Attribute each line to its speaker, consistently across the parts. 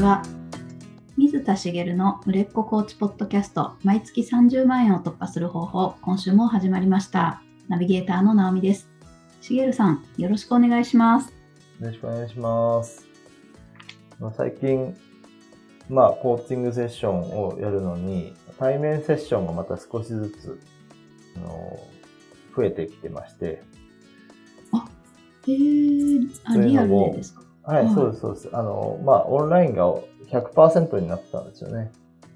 Speaker 1: ちは。水田茂の売れっ子コーチポッドキャスト、毎月30万円を突破する方法、今週も始まりました。ナビゲーターの直美です。茂さん、よろしくお願いします。
Speaker 2: よろしくお願いします。まあ最近、まあ、コーチングセッションをやるのに、対面セッションがまた少しずつ、あの、増えてきてまして、
Speaker 1: へー、あ、リアルでですか？
Speaker 2: はい、
Speaker 1: はい
Speaker 2: そうです、そうです。あの、まあ、オンラインが100%になったんですよね。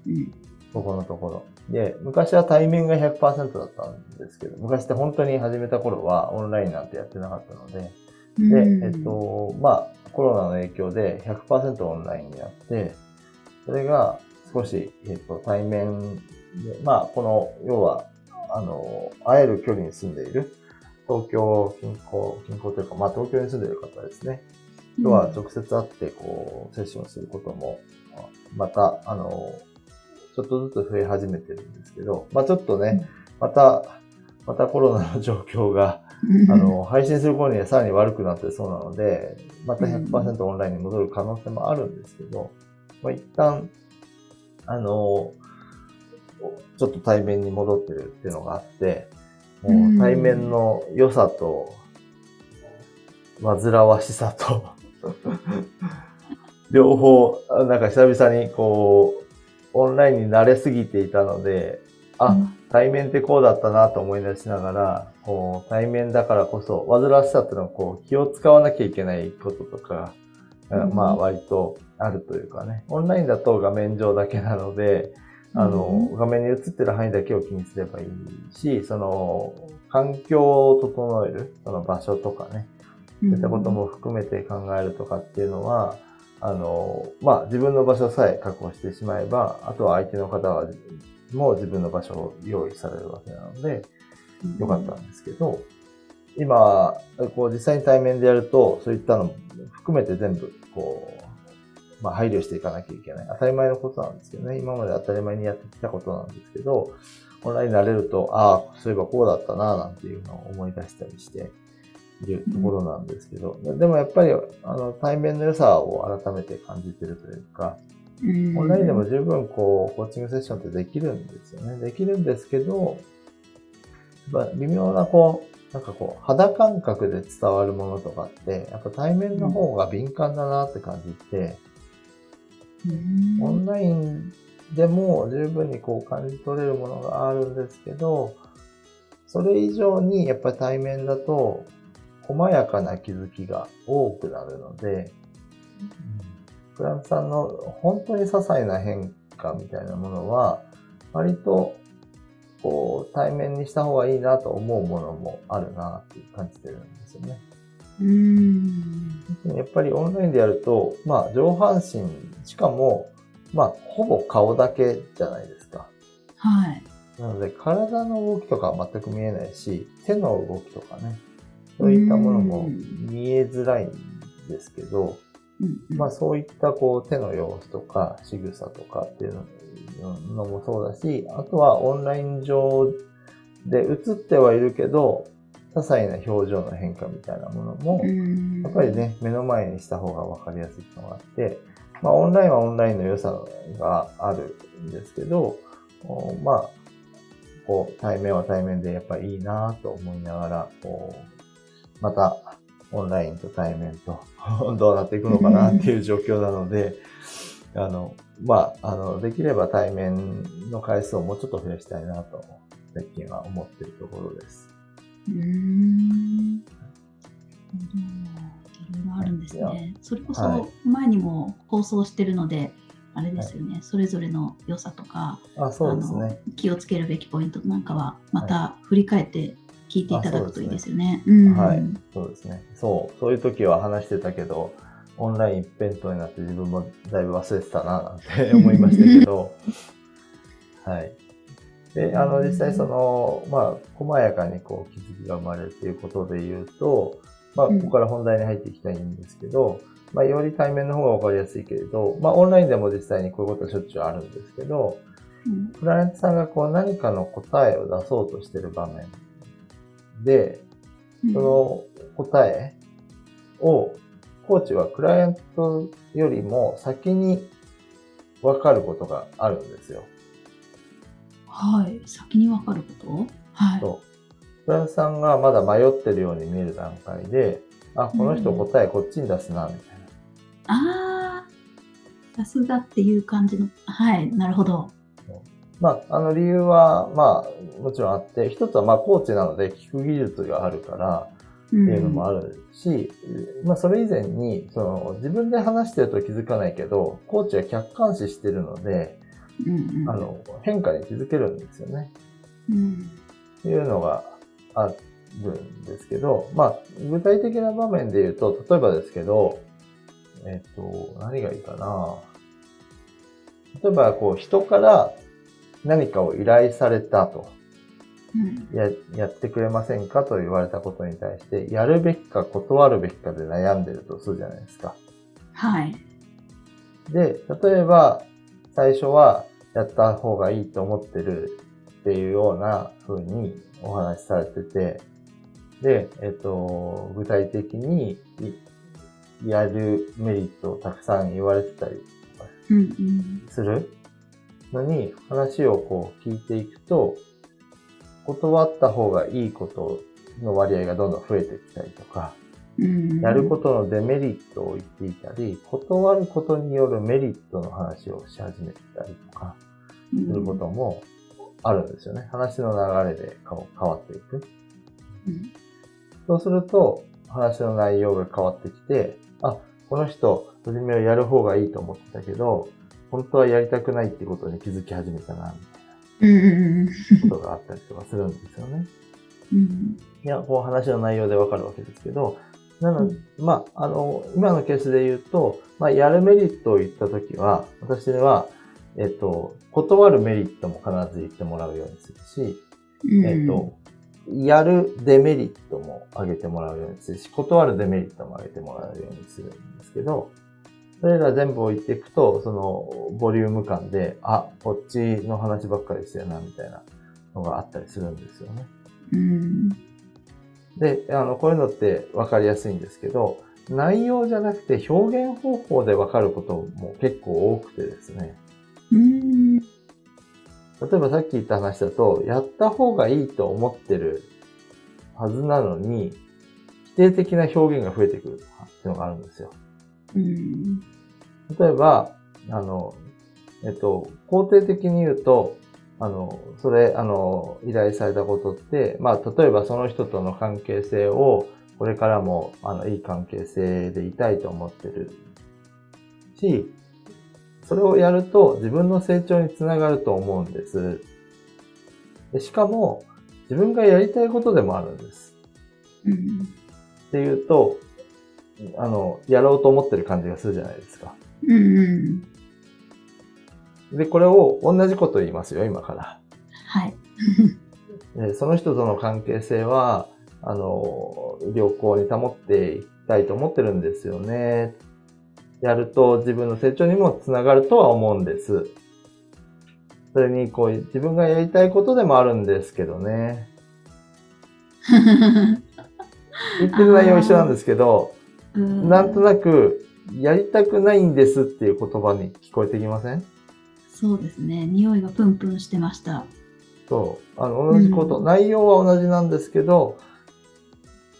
Speaker 1: うん。
Speaker 2: ここのところ。で、昔は対面が100%だったんですけど、昔って本当に始めた頃はオンラインなんてやってなかったので、
Speaker 1: うん
Speaker 2: で、えっ、と、まあ、コロナの影響で100%オンラインになって、それが少し、えっ、と、対面で、まあ、この、要は、あの、会える距離に住んでいる、東京近郊、近郊というか、まあ、東京に住んでいる方ですね。とは直接会って、こう、セッションすることも、また、あの、ちょっとずつ増え始めてるんですけど、まあ、ちょっとね、また、またコロナの状況が、
Speaker 1: うん。
Speaker 2: あの、配信する頃にはさらに悪くなってそうなので、また100%オンラインに戻る可能性もあるんですけど、まあ、一旦、あの、ちょっと対面に戻ってるっていうのがあって、もう対面の良さと、煩わしさと、両方、あなんか久々にこう、オンラインに慣れすぎていたので、あ、対面ってこうだったなと思い出しながら、こう、対面だからこそ、煩わしさっていうのはこう、気を使わなきゃいけないこととか、
Speaker 1: うん。
Speaker 2: まあ割とあるというかね。オンラインだと画面上だけなので、あの、画面に映ってる範囲だけを気にすればいいし、その、環境を整える、その場所とかね、そういったことも含めて考えるとかっていうのは、あの、まあ、自分の場所さえ確保してしまえば、あとは相手の方はもう自分の場所を用意されるわけなので、よかったんですけど、今、こう実際に対面でやると、そういったのも含めて全部、こう、まあ配慮していかなきゃいけない。当たり前のことなんですけどね。今まで当たり前にやってきたことなんですけど、オンラインになれると、ああ、そういえばこうだったな、なんていうのを思い出したりしているところなんですけど、でもやっぱり、あの、対面の良さを改めて感じてるというか、
Speaker 1: うん
Speaker 2: オンラインでも十分こう、コーチングセッションってできるんですよね。できるんですけど、やっぱ微妙なこう、なんかこう、肌感覚で伝わるものとかって、やっぱ対面の方が敏感だなって感じて、
Speaker 1: うん
Speaker 2: オンラインでも十分にこう感じ取れるものがあるんですけど、それ以上にやっぱり対面だと、細やかな気づきが多くなるので、クラントさんの本当に些細な変化みたいなものは、割と、こう、対面にした方がいいなと思うものもあるなって感じてるんですよね。
Speaker 1: うん
Speaker 2: やっぱりオンラインでやると、まあ上半身、しかも、まあほぼ顔だけじゃないですか。
Speaker 1: はい。
Speaker 2: なので体の動きとかは全く見えないし、手の動きとかね、そういったものも見えづらいんですけど、
Speaker 1: うん
Speaker 2: まあそういったこう手の様子とか仕草とかっていうのもそうだし、あとはオンライン上で映ってはいるけど、些細な表情の変化みたいなものも、
Speaker 1: うん。
Speaker 2: やっぱりね、目の前にした方が分かりやすいのがあって、まあオンラインはオンラインの良さがあるんですけど、おまあ、こう対面は対面でやっぱりいいなと思いながら、こうまたオンラインと対面と どうなっていくのかなっていう状況なので、あの、まあ、あの、できれば対面の回数をもうちょっと増やしたいなと、最近は思っているところです。
Speaker 1: うーん。いろいろあるんですね。それこ
Speaker 2: はい。
Speaker 1: そ前にも放送してるので、あれですよね、それぞれの良さとか、
Speaker 2: あ、そうです
Speaker 1: あ
Speaker 2: ね。
Speaker 1: の気をつけるべきポイントなんかは、また振り返って聞いていただくといいですよね。
Speaker 2: はい。そうですね。そう、そういう時は話してたけど、オンライン一辺倒になって自分もだいぶ忘れてたな、なんて思いましたけど、はい。で、あの、実際その、まあ、細やかにこう、気づきが生まれるということで言うと、まあ、
Speaker 1: うん。
Speaker 2: ここから本題に入っていきたいんですけど、まあ、より対面の方がわかりやすいけれど、まあ、オンラインでも実際にこういうことはしょっちゅうあるんですけど、
Speaker 1: うん。
Speaker 2: クライアントさんがこう何かの答えを出そうとしてる場面で、
Speaker 1: うん
Speaker 2: その答えを、コーチはクライアントよりも先に分かることがあるんですよ。
Speaker 1: はい。先に分かること？はい。
Speaker 2: そう。クライアントさんがまだ迷ってるように見える段階で、あ、この人答えこっちに出すな、みたいな。
Speaker 1: ああ、さすがっていう感じの。はい。なるほど。
Speaker 2: まあ、あの理由は、まあ、もちろんあって、一つはまあ、コーチなので聞く技術があるから、
Speaker 1: って
Speaker 2: いうのもあるし、まあそれ以前に、その自分で話してると気づかないけど、コーチは客観視してるので、
Speaker 1: うんうん、
Speaker 2: あの、変化に気づけるんですよね。
Speaker 1: うん、
Speaker 2: っていうのがあるんですけど、まあ具体的な場面で言うと、例えばですけど、えっ、と、何がいいかな。例えば、こう、人から何かを依頼されたと。
Speaker 1: うん、
Speaker 2: ややってくれませんかと言われたことに対して、やるべきか断るべきかで悩んでるとするじゃないですか。
Speaker 1: はい。
Speaker 2: で、例えば、最初はやった方がいいと思ってるっていうような風にお話しされてて、で、えっと、具体的にいやるメリットをたくさん言われてたり
Speaker 1: うんうん、
Speaker 2: するのに、話をこう聞いていくと、断った方がいいことの割合がどんどん増えてきたりとか、
Speaker 1: うん、
Speaker 2: やることのデメリットを言っていたり、断ることによるメリットの話をし始めてたりとか、
Speaker 1: す
Speaker 2: することもあるんですよね。話の流れで変わっていく。
Speaker 1: うん
Speaker 2: そうすると、話の内容が変わってきて、あ、この人、初めはやる方がいいと思ってたけど、本当はやりたくないってことに気づき始めたな、みたいなことがあったりとかするんですよね。
Speaker 1: うん。
Speaker 2: いや、こう話の内容でわかるわけですけど、なので、まあ、あの、今のケースで言うと、まあ、やるメリットを言ったときは、私は、えっと、断るメリットも必ず言ってもらうようにするし、
Speaker 1: うん。
Speaker 2: えっと、やるデメリットも上げてもらうようにするし、断るデメリットも上げてもらうようにするんですけど、それら全部置いていくと、その、ボリューム感で、あ、こっちの話ばっかりしてるな、みたいなのがあったりするんですよね。
Speaker 1: うん
Speaker 2: で、あの、こういうのって分かりやすいんですけど、内容じゃなくて表現方法で分かることも結構多くてですね。
Speaker 1: うん
Speaker 2: 例えばさっき言った話だと、やった方がいいと思ってるはずなのに、否定的な表現が増えてくるっていうのがあるんですよ。
Speaker 1: うん
Speaker 2: 例えば、あの、えっと、肯定的に言うと、あの、それ、あの、依頼されたことって、まあ、例えばその人との関係性を、これからも、あの、いい関係性でいたいと思ってるし、それをやると自分の成長につながると思うんです。でしかも、自分がやりたいことでもあるんです。
Speaker 1: うん
Speaker 2: っていうと、あの、やろうと思ってる感じがするじゃないですか。
Speaker 1: うん
Speaker 2: で、これを同じこと言いますよ、今から。
Speaker 1: はい。
Speaker 2: でその人との関係性は、あの、良好に保っていきたいと思ってるんですよね。やると自分の成長にもつながるとは思うんです。それに、こう、自分がやりたいことでもあるんですけどね。言ってる内容は一緒なんですけど、なんとなく、やりたくないんですっていう言葉に聞こえてきません？
Speaker 1: そうですね。匂いがプンプンしてました。
Speaker 2: そう。あの、同じこと、
Speaker 1: うん
Speaker 2: 内容は同じなんですけど、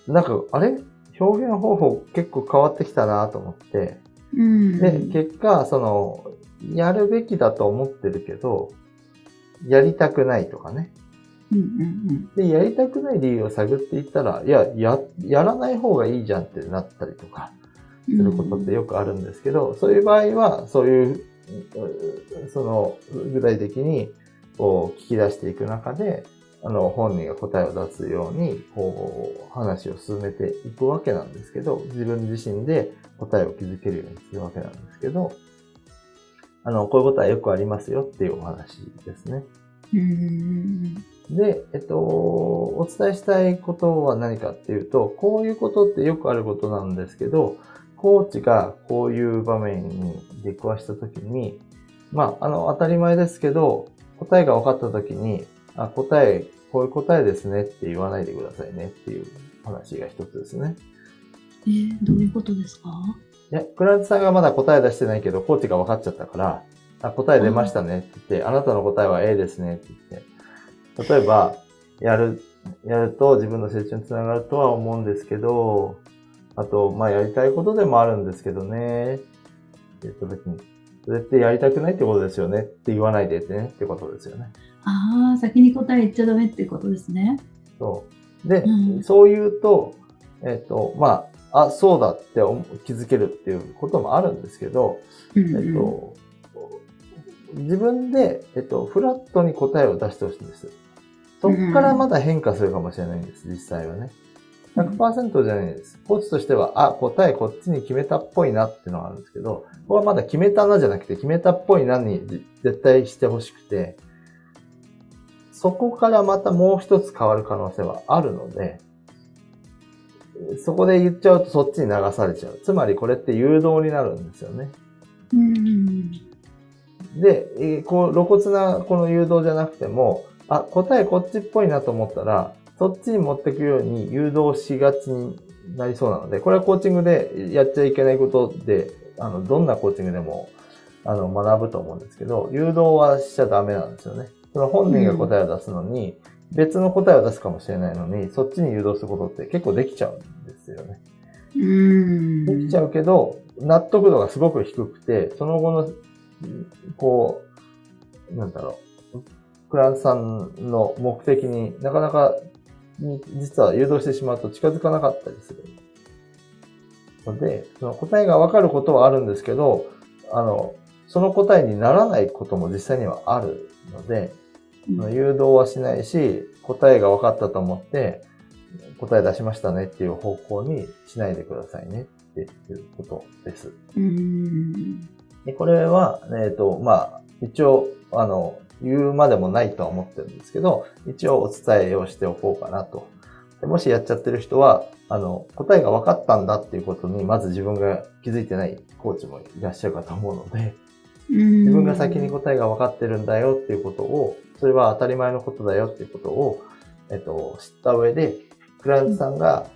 Speaker 2: なんか、あれ？表現方法結構変わってきたなと思って。
Speaker 1: うん
Speaker 2: で、結果、その、やるべきだと思ってるけど、やりたくないとかね。
Speaker 1: うんうん
Speaker 2: で、やりたくない理由を探っていったら、いや、や、やらない方がいいじゃんってなったりとか、
Speaker 1: うん
Speaker 2: することってよくあるんですけど、そういう場合は、そういう、うその、具体的に、こう、聞き出していく中で、あの、本人が答えを出すように、こう、話を進めていくわけなんですけど、自分自身で答えを気づけるようにするわけなんですけど、あの、こういうことはよくありますよっていうお話ですね。
Speaker 1: うんうん
Speaker 2: で、えっと、お伝えしたいことは何かっていうと、こういうことってよくあることなんですけど、コーチがこういう場面に出くわしたときに、まあ、あの、当たり前ですけど、答えが分かったときに、あ、答え、こういう答えですねって言わないでくださいねっていう話が一つですね。
Speaker 1: えーどういうことですか？
Speaker 2: いや、クラントさんがまだ答え出してないけど、コーチが分かっちゃったから、あ答え出ましたねって言って、あなたの答えは A ですねって言って、例えば、やる、やると自分の成長につながるとは思うんですけど、あと、まあ、やりたいことでもあるんですけどね、って言った時に、それってやりたくないってことですよねって言わないでってねってことですよね。
Speaker 1: ああ、先に答え言っちゃダメってことですね。
Speaker 2: そう。で、うん、そう言うと、えっ、ー、と、まあ、あ、そうだって気づけるっていうこともあるんですけど、うんうん、えっ、と、自分で、えっと、フラットに答えを出してほしいんです。そこからまだ変化するかもしれないんです、実際はね。100%じゃないです。コーチとしては、あ、答えこっちに決めたっぽいなっていうのがあるんですけど、ここはまだ決めたなじゃなくて、決めたっぽいなに絶対してほしくて、そこからまたもう一つ変わる可能性はあるので、そこで言っちゃうとそっちに流されちゃう。つまりこれって誘導になるんですよね。で、こう露骨なこの誘導じゃなくても、あ、答えこっちっぽいなと思ったら、そっちに持っていくように誘導しがちになりそうなので、これはコーチングでやっちゃいけないことで、あの、どんなコーチングでも、あの、学ぶと思うんですけど、誘導はしちゃダメなんですよね。その本人が答えを出すのに、別の答えを出すかもしれないのに、そっちに誘導することって結構できちゃうんですよね。
Speaker 1: うん
Speaker 2: できちゃうけど、納得度がすごく低くて、その後の、こう、なんだろう、クランさんの目的になかなか実は誘導してしまうと近づかなかったりする。ので、その答えがわかることはあるんですけど、あの、その答えにならないことも実際にはあるので、うん、誘導はしないし、答えが分かったと思って、答え出しましたねっていう方向にしないでくださいねっていうことです。でこれは、えっ、ー、と、まあ、一応、あの、言うまでもないとは思ってるんですけど、一応お伝えをしておこうかなと。もしやっちゃってる人は、あの、答えが分かったんだっていうことに、まず自分が気づいてないコーチもいらっしゃるかと思うので、自分が先に答えが分かってるんだよっていうことを、それは当たり前のことだよっていうことを、えっと、知った上で、クライアントさんが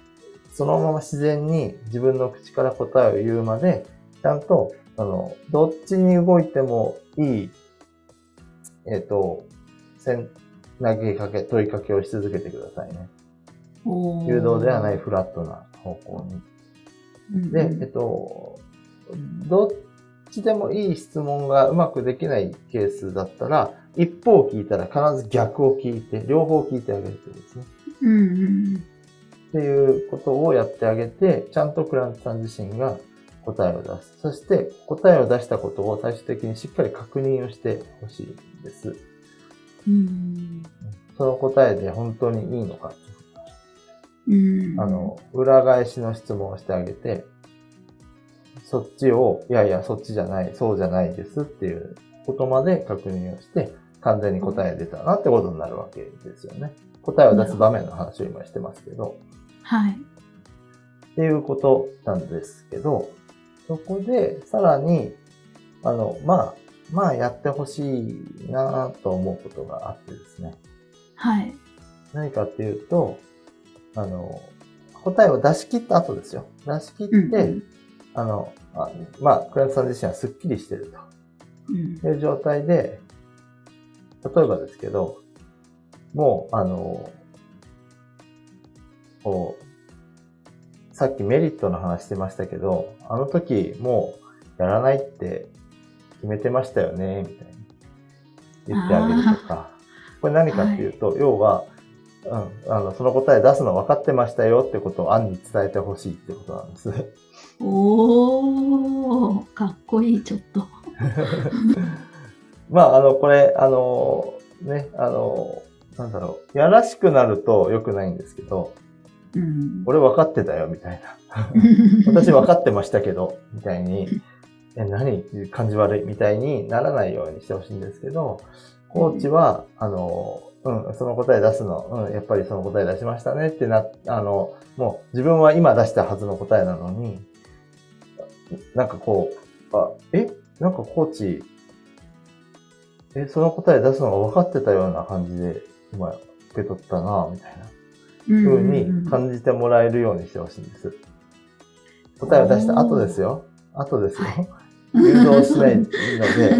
Speaker 2: そのまま自然に自分の口から答えを言うまで、ちゃんと、あの、どっちに動いてもいいえっ、ー、と、投げかけ、問いかけをし続けてくださいね。誘導ではないフラットな方向に。で、えっと、どっちでもいい質問がうまくできないケースだったら、一方聞いたら必ず逆を聞いて、両方聞いてあげるってことですね。
Speaker 1: うんうん、
Speaker 2: っていうことをやってあげて、ちゃんとクラントさん自身が答えを出す。そして答えを出したことを最終的にしっかり確認をしてほしいんです。
Speaker 1: うん
Speaker 2: その答えで本当にいいのか
Speaker 1: うん
Speaker 2: あの、裏返しの質問をしてあげて、そっちを、いやいや、そっちじゃない、そうじゃないですっていうことまで確認をして、完全に答え出たなってことになるわけですよね。答えを出す場面の話を今してますけど。
Speaker 1: はい。
Speaker 2: っていうことなんですけど、そこで、さらに、あの、まあ、まあやってほしいなと思うことがあってですね。
Speaker 1: はい。
Speaker 2: 何かっていうと、あの、答えを出し切った後ですよ。出し切って、うんうん、あの、あまあ、クライアントさん自身はスッキリしてると。いう状態で、例えばですけど、もう、あの、こう、さっきメリットの話してましたけど、あの時もうやらないって決めてましたよね、みたいに言ってあげるとか。これ何かっていうと、はい、要は、うん、あの、その答え出すの分かってましたよってことを案に伝えてほしいってことなんです。
Speaker 1: おー、かっこいい、ちょっと。
Speaker 2: まあ、あの、これ、あの、ね、あの、なんだろう、やらしくなると良くないんですけど、
Speaker 1: うん、
Speaker 2: 俺分かってたよ、みたいな。私分かってましたけど、みたいに、え、何？感じ悪い。みたいにならないようにしてほしいんですけど、コーチは、あの、うん、その答え出すの、うん、やっぱりその答え出しましたね。ってな、あの、もう自分は今出したはずの答えなのに、なんかこう、あ、え？なんかコーチ、え、その答え出すのが分かってたような感じで今受け取ったな、みたいな。風に感じてもらえるようにしてほしいんです。答えを出した後ですよ。後ですよ。はい、誘導しないので、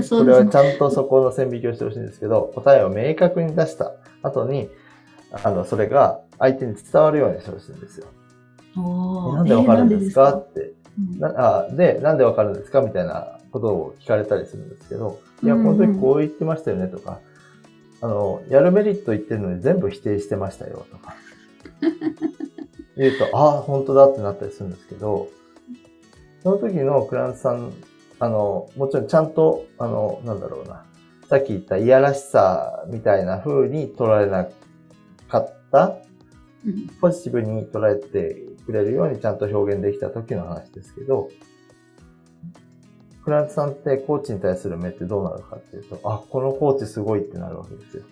Speaker 2: これはちゃんとそこの線引きをしてほしいんですけど、答えを明確に出した後に、あの、それが相手に伝わるようにしてほしいんですよ。なんでわかるんですか？って。
Speaker 1: うん。
Speaker 2: なあで、なんでわかるんですか？みたいなことを聞かれたりするんですけど、いや、
Speaker 1: うん
Speaker 2: この時こう言ってましたよねとか、あの、やるメリット言ってるのに全部否定してましたよとか、言うと、ああ、本当だってなったりするんですけど、その時のクラントさん、あの、もちろんちゃんと、あの、なんだろうな、さっき言ったいやらしさみたいな風に捉えなかったポジティブに捉えてくれるようにちゃんと表現できた時の話ですけど、クラントさんってコーチに対する目ってどうなるかっていうと、あ、このコーチすごいってなるわけですよ。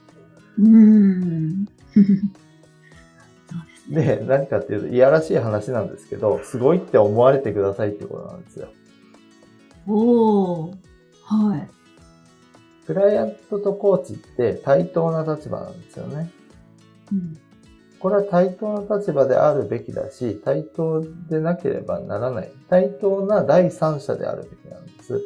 Speaker 1: うん。で
Speaker 2: 何かっていうと、いやらしい話なんですけど、すごいって思われてくださいってことなんですよ。
Speaker 1: おー。はい。
Speaker 2: クライアントとコーチって対等な立場なんですよね。
Speaker 1: うん
Speaker 2: これは対等な立場であるべきだし、対等でなければならない。対等な第三者であるべきなんです。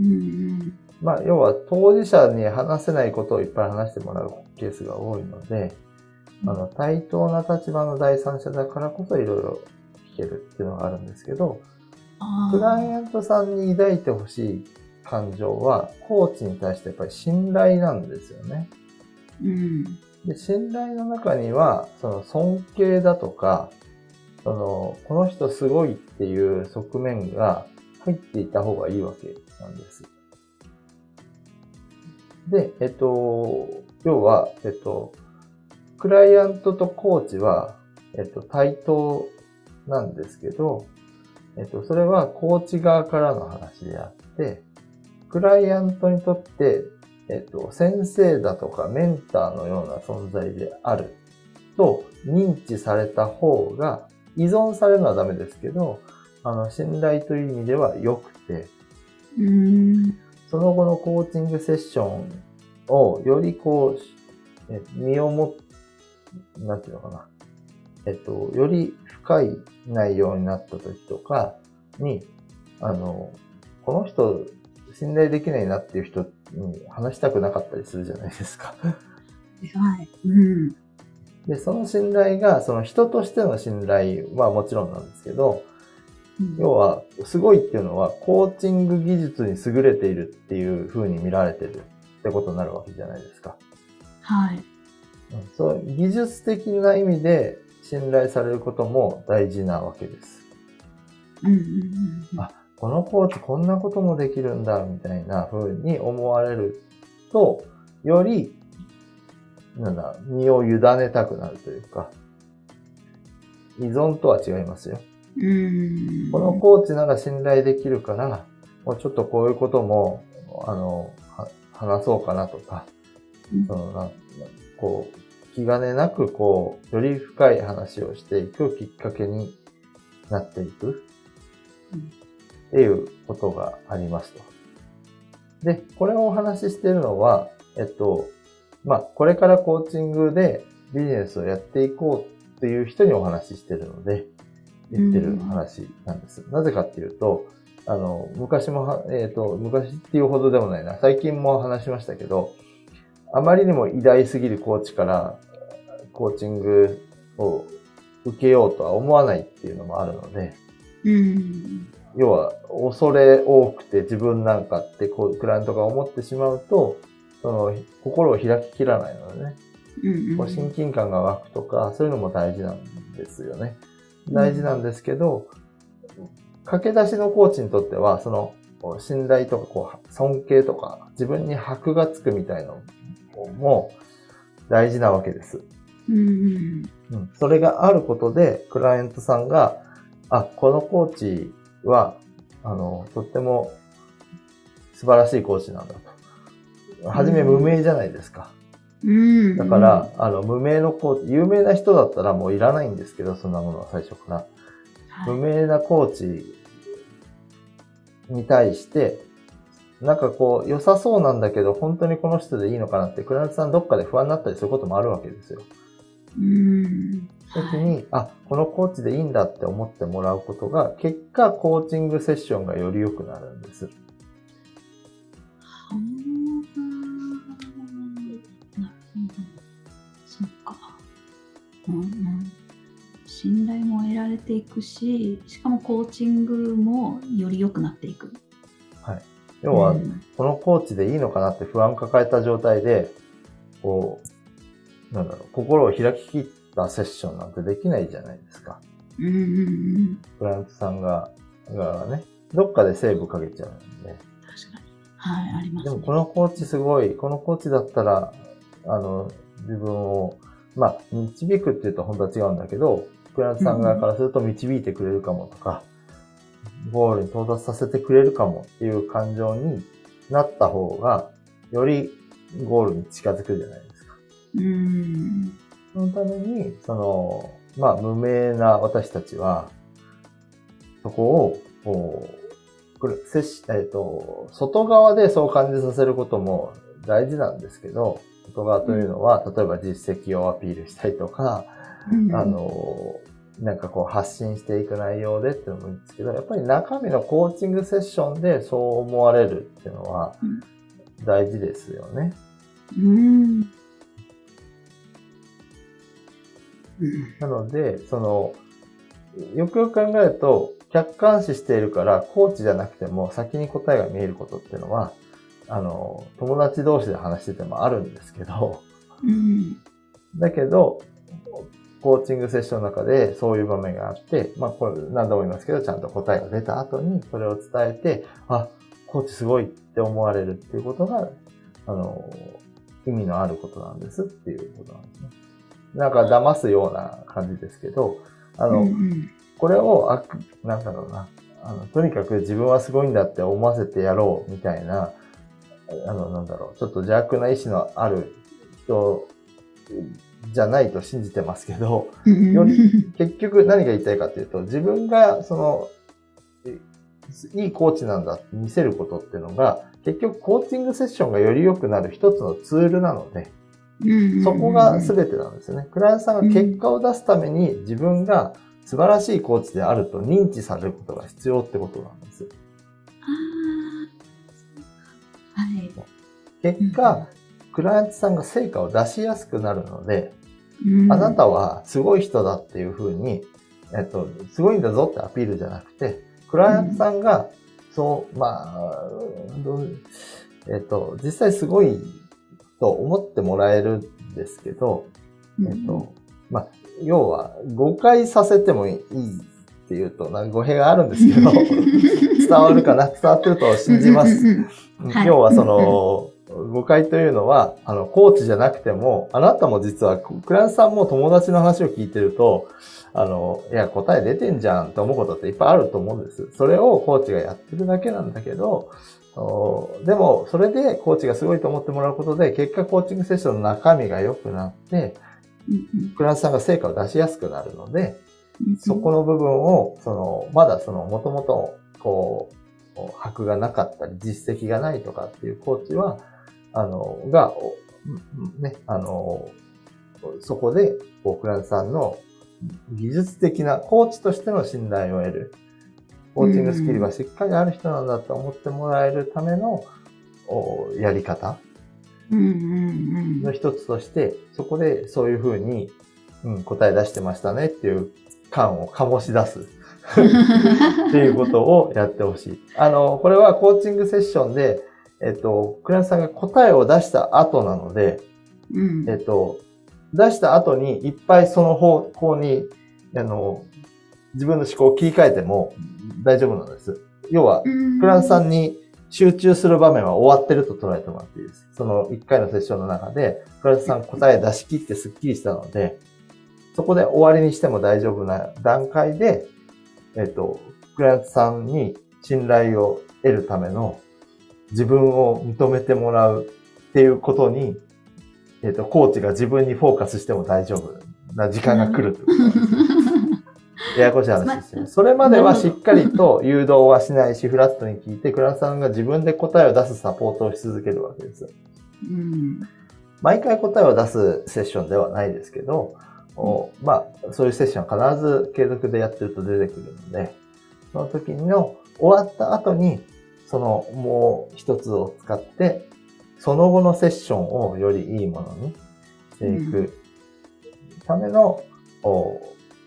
Speaker 1: うんうん
Speaker 2: まあ、要は当事者に話せないことをいっぱい話してもらうケースが多いので、あの、対等な立場の第三者だからこそいろいろ聞けるっていうのがあるんですけど、
Speaker 1: あ
Speaker 2: クライ
Speaker 1: ー
Speaker 2: アントさんに抱いてほしい感情は、コーチに対してやっぱり信頼なんですよね。
Speaker 1: うん。
Speaker 2: で、信頼の中には、その尊敬だとか、その、この人すごいっていう側面が入っていた方がいいわけなんです。で、えっと、要は、えっと、クライアントとコーチは、えっと、対等なんですけど、えっと、それはコーチ側からの話であって、クライアントにとってえっと、先生だとかメンターのような存在であると認知された方が、依存されるのはダメですけど、あの、信頼という意味では良くて、
Speaker 1: うーん。
Speaker 2: その後のコーチングセッションをよりこう、え身をも、なんていうのかな。えっと、より深い内容になった時とかに、あの、この人信頼できないなっていう人に話したくなかったりするじゃないですか。
Speaker 1: はい。うん。
Speaker 2: で、その信頼が、その人としての信頼はもちろんなんですけど、要は、すごいっていうのは、コーチング技術に優れているっていう風に見られてるってことになるわけじゃないですか。
Speaker 1: はい。
Speaker 2: うんそう、技術的な意味で信頼されることも大事なわけです。
Speaker 1: うんうんうんうん。
Speaker 2: あこのコーチこんなこともできるんだ、みたいな風に思われると、より、なんだ、身を委ねたくなるというか、依存とは違いますよ。
Speaker 1: うーん。
Speaker 2: このコーチなら信頼できるから、もうちょっとこういうことも、あの、は話そうかなとか、
Speaker 1: うん
Speaker 2: そのなこう、気兼ねなく、こう、より深い話をしていくきっかけになっていく、
Speaker 1: うん
Speaker 2: っていうことがありますと。で、これをお話ししているのは、えっと、まあ、これからコーチングでビジネスをやっていこうっていう人にお話ししてるので、言ってる話なんです。なぜかっていうと、あの、昔もは、えっ、と、昔っていうほどでもないな。最近も話しましたけど、あまりにも偉大すぎるコーチから、コーチングを受けようとは思わないっていうのもあるので、
Speaker 1: うん。
Speaker 2: 要は、恐れ多くて自分なんかって、こう、クライアントが思ってしまうと、その、心を開ききらないのでね、
Speaker 1: うん
Speaker 2: こう親近感が湧くとか、そういうのも大事なんですよね。大事なんですけど、駆け出しのコーチにとっては、その、信頼とか、こう、尊敬とか、自分に箔がつくみたいのも大事なわけです。
Speaker 1: うんうん
Speaker 2: うん、それがあることで、クライアントさんが、あ、このコーチは、あの、とっても素晴らしいコーチなんだと。はじめ無名じゃないですか。
Speaker 1: うん。
Speaker 2: だから、あの、無名のコーチ、有名な人だったらもういらないんですけど、そんなものは最初から。
Speaker 1: はい、
Speaker 2: 無名なコーチに対して、なんかこう、良さそうなんだけど、本当にこの人でいいのかなって、クライアントさんどっかで不安になったりすることもあるわけですよ。
Speaker 1: うん。
Speaker 2: 時に、あ、このコーチでいいんだって思ってもらうことが、結果、コーチングセッションがより良くなるんです。
Speaker 1: 信頼も得られていくし、しかもコーチングもより良くなっていく。
Speaker 2: 要は
Speaker 1: う、ん
Speaker 2: このコーチでいいのかなって不安抱えた状態で、こう、なんだろう、心を開ききったセッションなんてできないじゃないですか。
Speaker 1: うん。
Speaker 2: クライアントさんが、がね、どっかでセーブかけちゃうんで。
Speaker 1: 確かに。はい、あります、ね。
Speaker 2: でもこのコーチすごい、このコーチだったら、あの、自分を、まあ、導くって言うと本当は違うんだけど、クライアントさん側からすると導いてくれるかもとか、ゴールに到達させてくれるかもっていう感情になった方が、よりゴールに近づくじゃないですか。
Speaker 1: うん。
Speaker 2: そのために、その、まあ、無名な私たちは、そこを、こう、これ、接し、えっ、と、外側でそう感じさせることも大事なんですけど、外側というのは、例えば実績をアピールしたりとか、
Speaker 1: うん
Speaker 2: あ、の、なんかこう発信していく内容でっていうのもいいんですけど、やっぱり中身のコーチングセッションでそう思われるっていうのは
Speaker 1: うん
Speaker 2: 大事ですよね。
Speaker 1: うん。うん
Speaker 2: なので、その、よくよく考えると、客観視しているから、コーチじゃなくても先に答えが見えることっていうのは、あの、友達同士で話しててもあるんですけど、
Speaker 1: うん。
Speaker 2: だけど、コーチングセッションの中でそういう場面があって、まあこれ何度も言いますけど、ちゃんと答えが出た後にそれを伝えて、あ、コーチすごいって思われるっていうことが、あの、意味のあることなんですっていうことなんですね。なんか騙すような感じですけど、あの、
Speaker 1: うん。
Speaker 2: これを、あなんだろうな、あの、とにかく自分はすごいんだって思わせてやろうみたいな、あの、なんだろう、ちょっと邪悪な意志のある人じゃないと信じてますけど、
Speaker 1: うん
Speaker 2: よ結局何が言いたいかというと、自分がその、いいコーチなんだって見せることっていうのが、結局コーチングセッションがより良くなる一つのツールなので、
Speaker 1: うん
Speaker 2: そこが全てなんですよね。クライアントさんが結果を出すために自分が素晴らしいコーチであると認知されることが必要ってことなんです。
Speaker 1: あーはい。
Speaker 2: 結果、クライアントさんが成果を出しやすくなるので、
Speaker 1: うん。
Speaker 2: あなたはすごい人だっていうふうに、えっと、すごいんだぞってアピールじゃなくて、クライアントさんが、そう、まあ、えっと、実際すごいと思ってもらえるんですけど、えっと、まあ、要は、誤解させてもいいっていうと、なんか語弊があるんですけど、伝わるかな？伝わってると信じます。
Speaker 1: うんうんうんはい。
Speaker 2: 要はその、誤解というのは、あの、コーチじゃなくても、あなたも実は、クラントさんも友達の話を聞いてると、あの、いや、答え出てんじゃんって思うことっていっぱいあると思うんです。それをコーチがやってるだけなんだけど、でも、それでコーチがすごいと思ってもらうことで、結果コーチングセッションの中身が良くなって、クラントさんが成果を出しやすくなるので、そこの部分を、その、まだその、もともと、こう、箔がなかったり、実績がないとかっていうコーチは、あの、が、おね、あの、そこで、こう、クラントさんの技術的な、コーチとしての信頼を得る。コーチングスキルがしっかりある人なんだと思ってもらえるための、おやり方の一つとして、そこでそういうふうに、うん、答え出してましたねっていう感を醸し出す。っていうことをやってほしい。あの、これはコーチングセッションで、えっと、クライアントさんが答えを出した後なので、
Speaker 1: うん
Speaker 2: えっと、出した後にいっぱいその方向に、あの、自分の思考を切り替えても大丈夫なんです。要は、
Speaker 1: うん
Speaker 2: クライアントさんに集中する場面は終わってると捉えてもらっていいです。その1回のセッションの中で、クライアントさん答え出し切ってスッキリしたので、そこで終わりにしても大丈夫な段階で、えっ、と、クライアントさんに信頼を得るための自分を認めてもらうっていうことに、えっ、と、コーチが自分にフォーカスしても大丈夫。な時間が来るってこと。ですねややこしい話ですよね。それまではしっかりと誘導はしないし、フラットに聞いて、クライアントさんが自分で答えを出すサポートをし続けるわけです。
Speaker 1: うん。
Speaker 2: 毎回答えを出すセッションではないですけど、おまあ、そういうセッションは必ず継続でやってると出てくるので、その時の終わった後に、そのもう一つを使って、その後のセッションをよりいいものにしていくための、お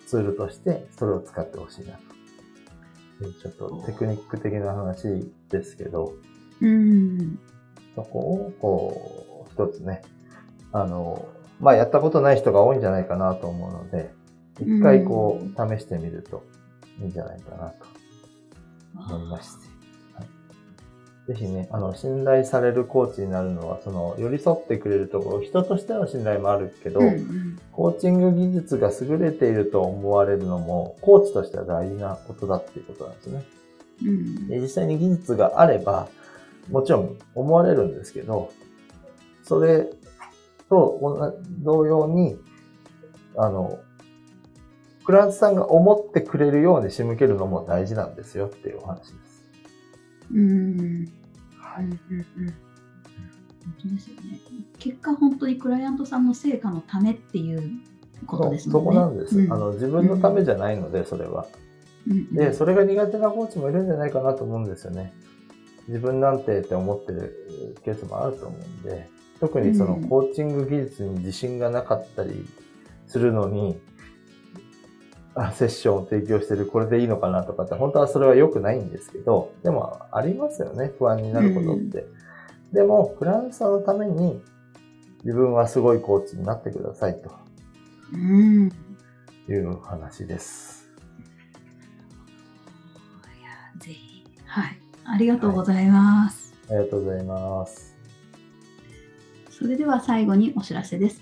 Speaker 2: ツールとして、それを使ってほしいなと。ちょっとテクニック的な話ですけど、
Speaker 1: うん、
Speaker 2: そこを、こう、一つね、あの、まあ、やったことない人が多いんじゃないかなと思うので、一回こう、試してみるといいんじゃないかなと思いまして。ぜひね、あの、信頼されるコーチになるのは、その、寄り添ってくれるところ、人としての信頼もあるけど、うんうん、コーチング技術が優れていると思われるのも、コーチとしては大事なことだっていうことなんですね。
Speaker 1: うん、
Speaker 2: で実際に技術があれば、もちろん思われるんですけど、それと同様に、あの、クラントさんが思ってくれるように仕向けるのも大事なんですよっていうお話です。
Speaker 1: うん。はい。うんうんうん。本当ですよね。結果、本当にクライアントさんの成果のためっていうことですもん
Speaker 2: ね。そこなんです、うん、あの。自分のためじゃないので、それは。うん、で、それが苦手なコーチもいるんじゃないかなと思うんですよね。自分なんてって思ってるケースもあると思うんで、特にそのコーチング技術に自信がなかったりするのに、あセッションを提供してる、これでいいのかなとかって、本当はそれは良くないんですけど、でもありますよね、不安になることって。うん、でも、フランスのために自分はすごいコーチになってくださいと。
Speaker 1: うん。
Speaker 2: いう話です。
Speaker 1: いや、ぜひ。はい。ありがとうございます、
Speaker 2: はい。ありがとうございます。
Speaker 1: それでは最後にお知らせです。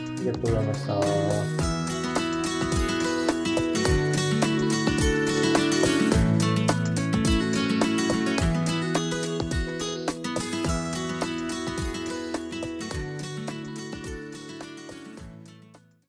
Speaker 2: ありがとうございました。